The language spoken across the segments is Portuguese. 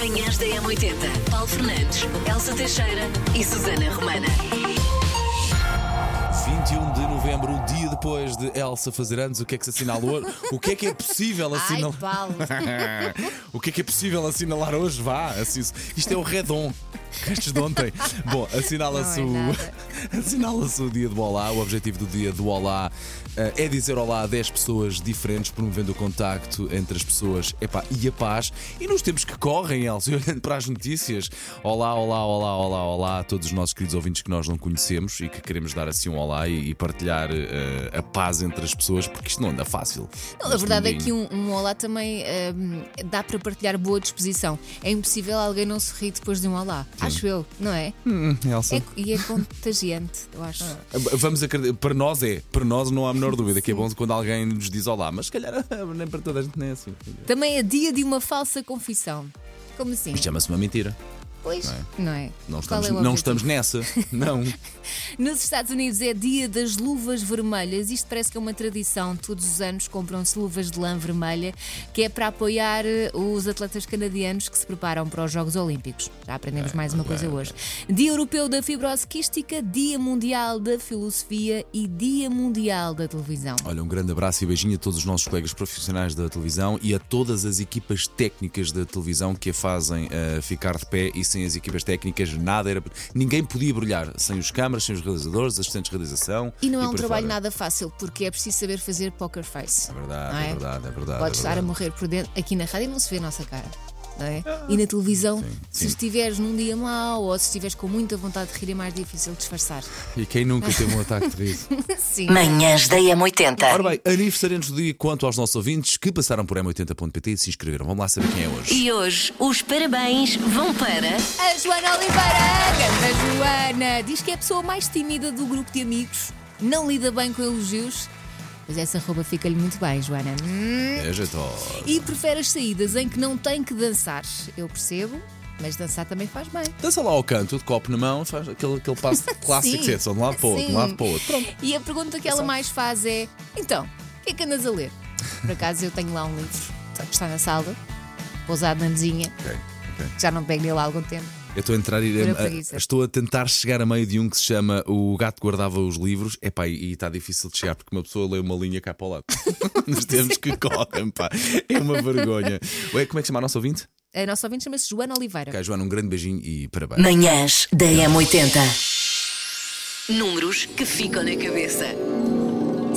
Manhãs da M80. Paulo Fernandes, Elsa Teixeira e Susana Romana. 21 de novembro, o dia depois de Elsa fazer anos, o que é que se assinala hoje? O que é que é possível Ai, assinalar? Paulo. o que é que é possível assinalar hoje? Vá, assim, isto é o Redon. Restos de ontem. Bom, assinala-se é o, assinala-se o dia do Olá. O objetivo do dia do Olá eh, é dizer Olá a 10 pessoas diferentes, promovendo o contacto entre as pessoas epá, e a paz. E nos tempos que correm, Elsa, e olhando para as notícias, Olá, Olá, Olá, Olá, Olá a todos os nossos queridos ouvintes que nós não conhecemos e que queremos dar assim um Olá e, e partilhar eh, a paz entre as pessoas, porque isto não anda fácil. Não, a verdade é que um, um olá também hum, dá para partilhar boa disposição. É impossível alguém não se rir depois de um olá. Acho eu, não é? Hum, Elsa. É- E é contagiante, eu acho. Vamos acreditar, para nós é, para nós não há a menor dúvida que é bom quando alguém nos diz olá, mas se calhar nem para toda a gente nem é assim. Também é dia de uma falsa confissão. Como assim? Chama-se uma mentira. Pois, não é? Não Qual estamos, é não estamos nessa. Não. Nos Estados Unidos é dia das luvas vermelhas. Isto parece que é uma tradição. Todos os anos compram-se luvas de lã vermelha, que é para apoiar eh, os atletas canadianos que se preparam para os Jogos Olímpicos. Já aprendemos mais uma coisa hoje. Dia Europeu da Fibrose Quística, Dia Mundial da Filosofia e Dia Mundial da Televisão. Olha, um grande abraço e beijinho a todos os nossos colegas profissionais da televisão e a todas as equipas técnicas da televisão que a fazem eh, ficar de pé e sem as equipas técnicas nada era. Ninguém podia brilhar sem os câmaras, sem os realizadores, assistentes de realização. E não é um trabalho fora. nada fácil, porque é preciso saber fazer poker face. É verdade, não é verdade, é verdade. Podes é estar a verdade. morrer por dentro. Aqui na rádio não se vê a nossa cara. Não é? E na televisão, se sim. estiveres num dia mau ou se estiveres com muita vontade de rir, é mais difícil disfarçar. E quem nunca teve um ataque de riso? Sim. Manhãs da M80. Ora bem, aniversariantes do dia quanto aos nossos ouvintes que passaram por m80.pt e se inscreveram. Vamos lá saber quem é hoje. E hoje os parabéns vão para. A Joana Oliveira, grande Joana, diz que é a pessoa mais tímida do grupo de amigos, não lida bem com elogios. Mas essa roupa fica-lhe muito bem, Joana. Hum. É jeitosa. E prefere as saídas em que não tem que dançar. Eu percebo, mas dançar também faz bem. Dança lá ao canto, de copo na mão, faz aquele, aquele passo clássico que é só de um lado para o outro, de um lado para o outro. Pronto. E a pergunta que ela mais faz é: então, o que é que andas a ler? Por acaso eu tenho lá um livro que está na sala, pousado na mesinha, Ok, ok. que já não pego nele há algum tempo. Eu estou a entrar e a- preguiça. estou a tentar chegar a meio de um que se chama O Gato Guardava os Livros. Epá, e e está difícil de chegar porque uma pessoa lê uma linha cá para o lado. Nos tempos que correm, pá. É uma vergonha. Ué, como é que chama a nossa ouvinte? A nossa ouvinte chama-se Joana Oliveira. Ok, Joana, um grande beijinho e parabéns. Manhãs da M80. Números que ficam na cabeça.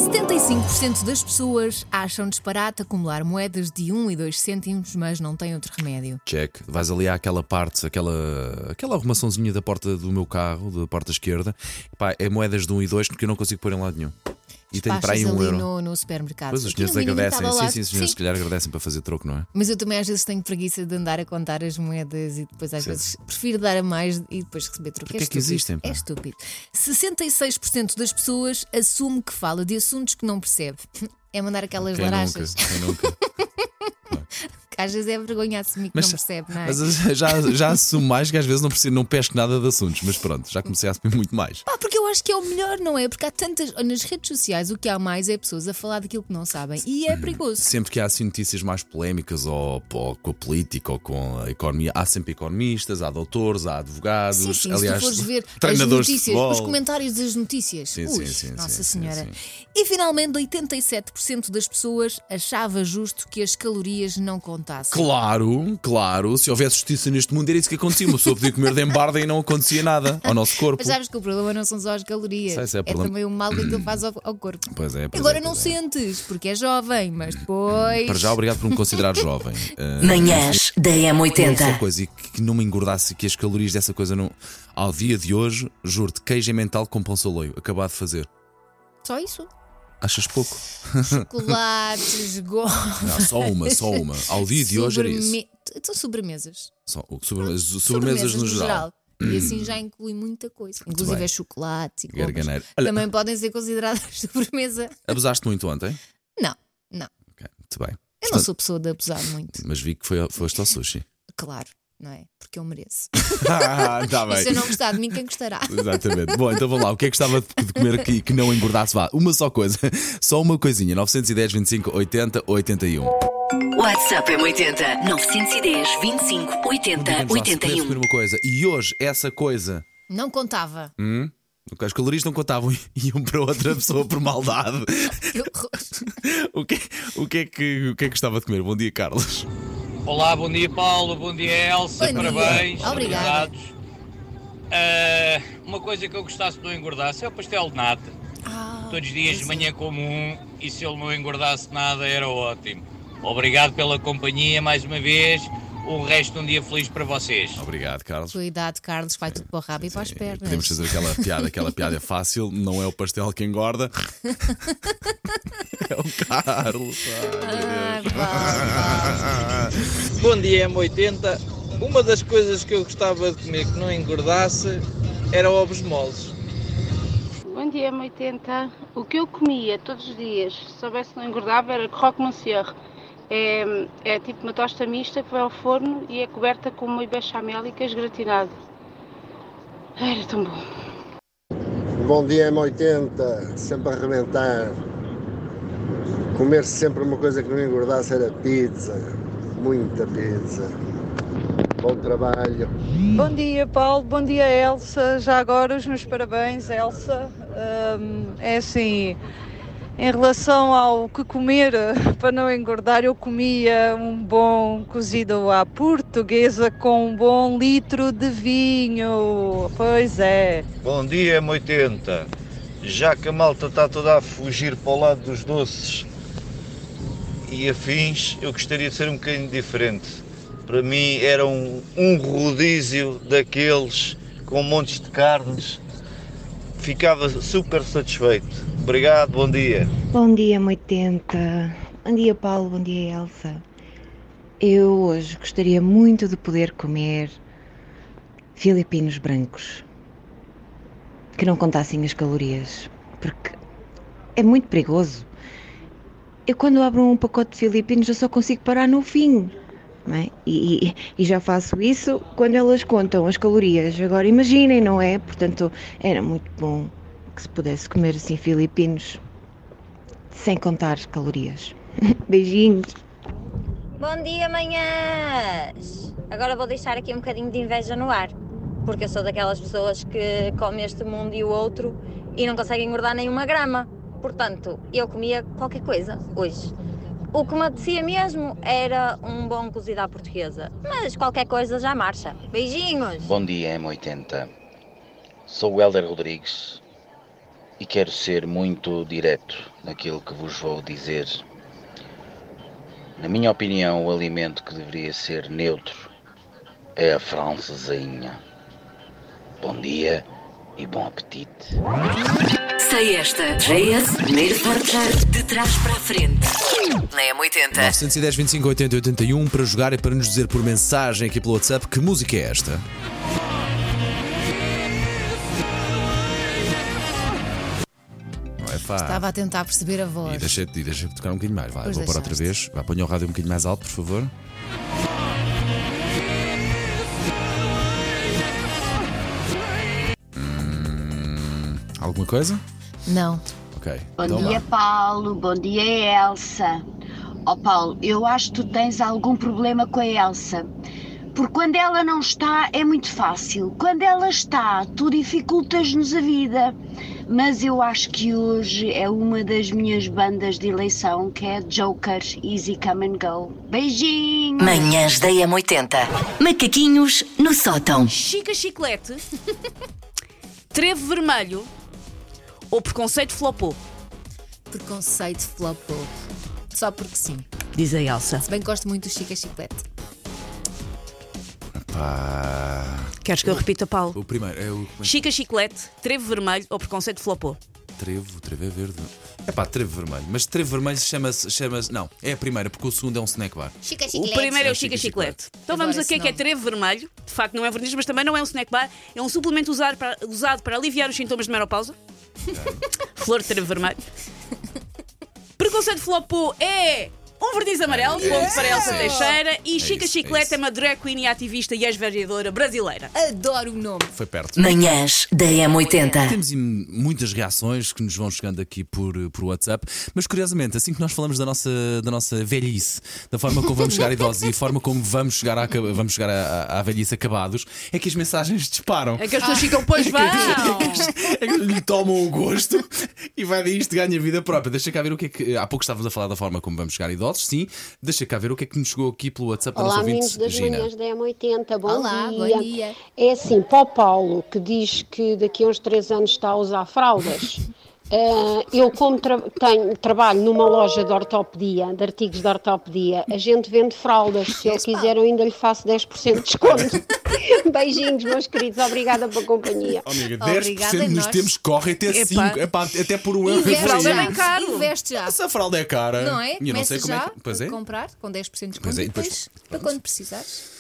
75% das pessoas acham disparate acumular moedas de 1 e 2 cêntimos, mas não tem outro remédio. Check. Vais ali àquela parte, aquela, aquela arrumaçãozinha da porta do meu carro, da porta esquerda. Pá, é moedas de 1 e 2 porque eu não consigo pôr em lado nenhum. E tenho para aí um ali euro. no, no supermercado. Pois os senhores agradecem. Sim, sim, os senhores se calhar agradecem para fazer troco, não é? Mas eu também às vezes tenho preguiça de andar a contar as moedas e depois às vezes prefiro dar a mais e depois receber troco. Porquê é que estúpido. existem, pá? É estúpido. 66% das pessoas assume que fala de assuntos que não percebe. É mandar aquelas Quem nunca? Quem nunca? Que às vezes é vergonha assumir que Mas, não percebe, não é? mas já, já assumo mais que às vezes não, percebo, não pesco nada de assuntos, mas pronto, já comecei a assumir muito mais. Pá, porque eu acho que é o melhor, não é? Porque há tantas. Nas redes sociais o que há mais é pessoas a falar daquilo que não sabem. E é perigoso. Sempre que há assim notícias mais polémicas ou, ou com a política ou com a economia, há sempre economistas, há doutores, há advogados, Sim, sim, aliás, se tu fores ver treinadores de notícias, futebol. os comentários das notícias. Sim, Ui, sim, sim, Nossa Senhora. E finalmente, 87% das pessoas achava justo que as calorias não contassem. Claro, claro, se houvesse justiça neste mundo era isso que acontecia. Uma pessoa podia comer de embarda e não acontecia nada ao nosso corpo. Mas sabes que o problema não são só as calorias. Sei, sei, é é problema- também o mal que aquilo faz ao, ao corpo. Pois é, pois Agora é, não é. sentes, porque é jovem, mas depois. Para já, obrigado por me considerar jovem. Ah, Manhãs da Só M80. coisa e que não me engordasse que as calorias dessa coisa não. Ao dia de hoje, juro-te, queijo é mental com pão saleio, acabado de fazer. Só isso. Achas pouco? Chocolates. Não, só uma, só uma. Ao dia de hoje era isso. sobreme- Então, sobremesas. Só, sobremesas, sobremesas no geral. E assim já inclui muita coisa. Inclusive é chocolates e. Garganeiro. Olha- Também podem ser consideradas sobremesa. Abusaste muito ontem? Não, não. Ok, muito bem. Eu não sou pessoa de abusar muito. Mas vi que foi, foste ao sushi. Claro, não é? Porque eu mereço. ah, tá E se eu não gostar de mim, quem gostará? Exatamente. Bom, então vamos lá. O que é que gostava de comer aqui que não engordasse? Vá, uma só coisa. Só uma coisinha. 910, 25, 80, 81. WhatsApp é 80 910 25 80 Digamos lá, se puderes 81. comer uma coisa e hoje essa coisa. Não contava. Hum? As calorias não contavam e iam para outra pessoa por maldade. Que horror. O que, o, que é que, o que é que gostava de comer? Bom dia, Carlos. Olá, bom dia Paulo, bom dia Elsa, Bom parabéns. Obrigada. felicidades. Ah, uma coisa que eu gostasse de não engordasse é o pastel de nata. Ah, Todos os dias de manhã como um e se ele não engordasse nada era ótimo. Obrigado pela companhia mais uma vez. O resto de um dia feliz para vocês. Obrigado, Carlos. Cuidado, Carlos, vai tudo para o rabo e para as pernas. Podemos fazer aquela piada, aquela piada fácil, não é o pastel que engorda. É o Carlos. Ah, vá, vá. Bom dia, M80. Uma das coisas que eu gostava de comer que não engordasse era ovos moles. Bom dia, M80. O que eu comia todos os dias, se soubesse que não engordava, era croque monsieur. É, é tipo uma tosta mista que vai ao forno e é coberta com molho bechamel e queijo gratinado. Era tão bom. Bom dia M80, sempre a arrebentar. Comer sempre uma coisa que não engordasse era pizza, muita pizza. Bom trabalho. Bom dia, Paulo. Bom dia, Elsa. Já agora os meus parabéns, Elsa. Hum, é assim, em relação ao que comer para não engordar, eu comia um bom cozido à portuguesa com um bom litro de vinho. Pois é. Bom dia, M80. Já que a malta está toda a fugir para o lado dos doces e afins, eu gostaria de ser um bocadinho diferente. Para mim era um, um rodízio daqueles com montes de carnes. Ficava super satisfeito. Obrigado, bom dia. Bom dia, 80. Bom dia, Paulo. Bom dia, Elsa. Eu hoje gostaria muito de poder comer filipinos brancos que não contassem as calorias, porque é muito perigoso. Eu, quando abro um pacote de filipinos, eu só consigo parar no fim. É? E, e- e já faço isso quando elas contam as calorias. Agora imaginem, não é? Portanto, era muito bom que se pudesse comer assim filipinos sem contar calorias. Beijinhos. Bom dia, manhãs! Agora vou deixar aqui um bocadinho de inveja no ar, porque eu sou daquelas pessoas que come este mundo e o outro e não conseguem engordar nenhuma grama. Portanto, eu comia qualquer coisa hoje. O que me apetecia mesmo era um bom cozido à portuguesa, mas qualquer coisa já marcha. Beijinhos! Bom dia, M80. Sou o Helder Rodrigues e quero ser muito direto naquilo que vos vou dizer. Na minha opinião, o alimento que deveria ser neutro é a francesinha. Bom dia e bom apetite. Sei esta. JS, primeiro forjar de trás para a frente. Na M80. 910, 25, 80, 81 para jogar e para nos dizer por mensagem aqui pelo WhatsApp que música é esta. Não é fácil. Estava a tentar perceber a E voz. deixa-te e deixa tocar um bocadinho mais. Vai, Pois vou pôr outra deixaste. vez. Vai, ponha o rádio um bocadinho mais alto, por favor. Alguma coisa? Não. Ok. Bom então dia, vá. Paulo. Bom dia, Elsa. Ó Paulo, eu acho que tu tens algum problema com a Elsa. Porque quando ela não está é muito fácil. Quando ela está, tu dificultas-nos a vida. Mas eu acho que hoje é uma das minhas bandas de eleição, que é Joker Easy Come and Go. Beijinhos! Manhãs da M80. Macaquinhos no sótão. Chica Chiclete, Trevo Vermelho ou Preconceito Flopou? Preconceito flopou. Só porque sim. Diz a Elsa. Se bem que gosto muito do Chica Chiclete. Pá. Queres que eu repita, Paulo? O primeiro é o. é Chica Chiclete, Trevo Vermelho ou Preconceito Flopou? Trevo, trevo é verde. É pá, trevo vermelho. Mas trevo vermelho chama-se. Chama não, é a primeira, porque o segundo é um snack bar. Chica O primeiro é o Chica Chica Chiclete. Então Adoro vamos a que é que é. Trevo Vermelho. De facto, não é verniz, mas também não é um snack bar. É um suplemento usado para, usado para aliviar os sintomas de menopausa. Flor de Vermelho. Preconceito Flopou é Um verniz amarelo, ponto para Elsa Teixeira. E Chica isso, é isso. é uma drag queen e ativista e ex-vereadora brasileira. Adoro o nome. Foi perto. Manhãs da M80. Temos muitas reações que nos vão chegando aqui por, por WhatsApp, mas curiosamente, assim que nós falamos da nossa, da nossa velhice, da forma como vamos chegar a idosos e a forma como vamos chegar, à, vamos chegar à, à velhice acabados, é que as mensagens disparam. É que as pessoas ficam, pois vão. É que lhe tomam o gosto e vai daí isto ganha vida própria. Deixa cá ver o que é que. Há pouco estávamos a falar da forma como vamos chegar a sim. Deixa cá ver o que é que nos chegou aqui pelo WhatsApp da nossa Olá, ouvinte, das Gina. manhãs da M80, bom Olá, dia. bom dia. É assim, para o Paulo, que diz que daqui a uns 3 anos está a usar fraldas, eu como tra- tenho- trabalho numa loja de ortopedia, de artigos de ortopedia, a gente vende fraldas, se ele quiser eu ainda lhe faço 10% de desconto. Beijinhos, meus queridos, obrigada pela companhia. Oh, amiga, Obrigada 10% a nos nós. tempos corre até Epá. 5, epá, até por um euro. Investe é já. bem caro. Investe já. Essa fralda é cara. Não é? E eu não sei como já é que. Pois é. comprar com 10% de desconto Pois é, depois, depois- para quando precisares.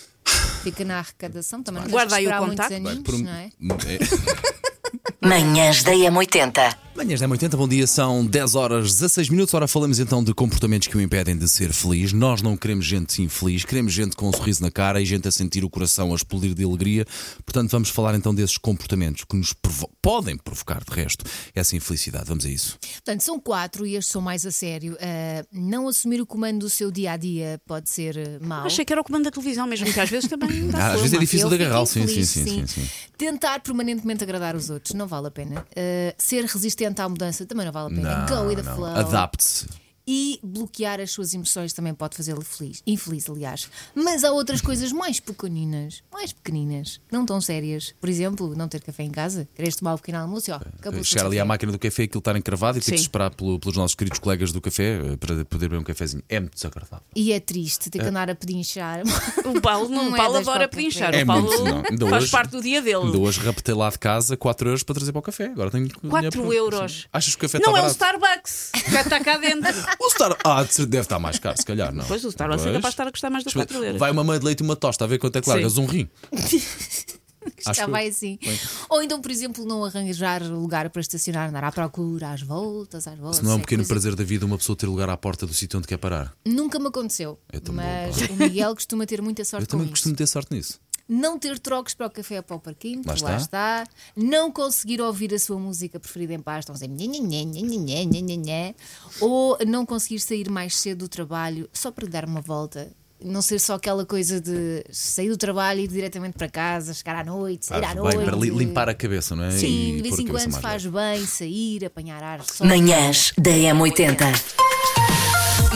Fica na arrecadação também. Não Guarda aí o contacto. aninhos, Por um- não é? é. Manhãs da M80. Manhãs da 80, bom dia, são 10 horas 16 minutos. Ora, falamos então de comportamentos que o impedem de ser feliz. Nós não queremos gente infeliz, queremos gente com um sorriso na cara e gente a sentir o coração a explodir de alegria. Portanto, vamos falar então desses comportamentos que nos provo- podem provocar, de resto, essa infelicidade. Vamos a isso. Portanto, são quatro e estes são mais a sério. Ah, não assumir o comando do seu dia a dia pode ser eh, mau. Achei que era o comando da televisão mesmo, que às vezes também dá Ah, às vezes é difícil de agarrar, sim, sim, sim, sim. Tentar permanentemente agradar os outros não vale a pena. Uh, ser resistente à mudança também não vale a pena. Go with the não. flow. Adapte-se. E bloquear as suas emoções também pode fazê-lo feliz, infeliz, aliás. Mas há outras coisas mais pequeninas, mais pequeninas, não tão sérias. Por exemplo, não ter café em casa, queres tomar um pequeno almoço, ó, acabou o Chegar ali à café. máquina do café, aquilo estar encravado e ter que Sim. esperar pelo- pelos nossos queridos colegas do café eh, para poder beber um cafezinho. É muito desagradável. E é triste ter que andar a pedinchar. O Paulo, não, o é Paulo das adora pedinchar. É o Paulo muito, faz hoje- parte do dia dele. Ainda hoje raptei lá de casa 4 euros para trazer para o café. Agora tenho que. 4 euros. Achas que o café Não está é o barato? Starbucks, que está cá dentro. O Star... Ah, deve estar mais caro, se calhar, não. Pois o Starbucks é capaz de estar a custar mais do que 4 euros. Vai uma mãe de leite e uma tosta, a ver quanto é que Sim. largas. Um rim. Que- vai assim. Bem. Ou então, por exemplo, não arranjar lugar para estacionar, andar à procura, às voltas, às voltas. Se não é um pequeno coisa- prazer da vida uma pessoa ter lugar à porta do sítio onde quer parar. Nunca me aconteceu. Mas o Miguel costuma ter muita sorte Eu também com costumo isso. ter sorte nisso. Não ter trocos para o café ou para o parquinho, Lá porque lá está. Não conseguir ouvir a sua música preferida em paz, estão nhê, nhê. ou não conseguir sair mais cedo do trabalho só para lhe dar uma volta. Não ser só aquela coisa de sair do trabalho e ir diretamente para casa, chegar à noite, sair Ah, à bem, noite. para li- limpar a cabeça, não é? Sim, E de vez a em quando faz leve. bem sair, apanhar ar sol. Manhãs da M80.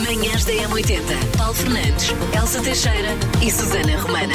Manhãs da M80. Paulo Fernandes, Elsa Teixeira e Susana Romana.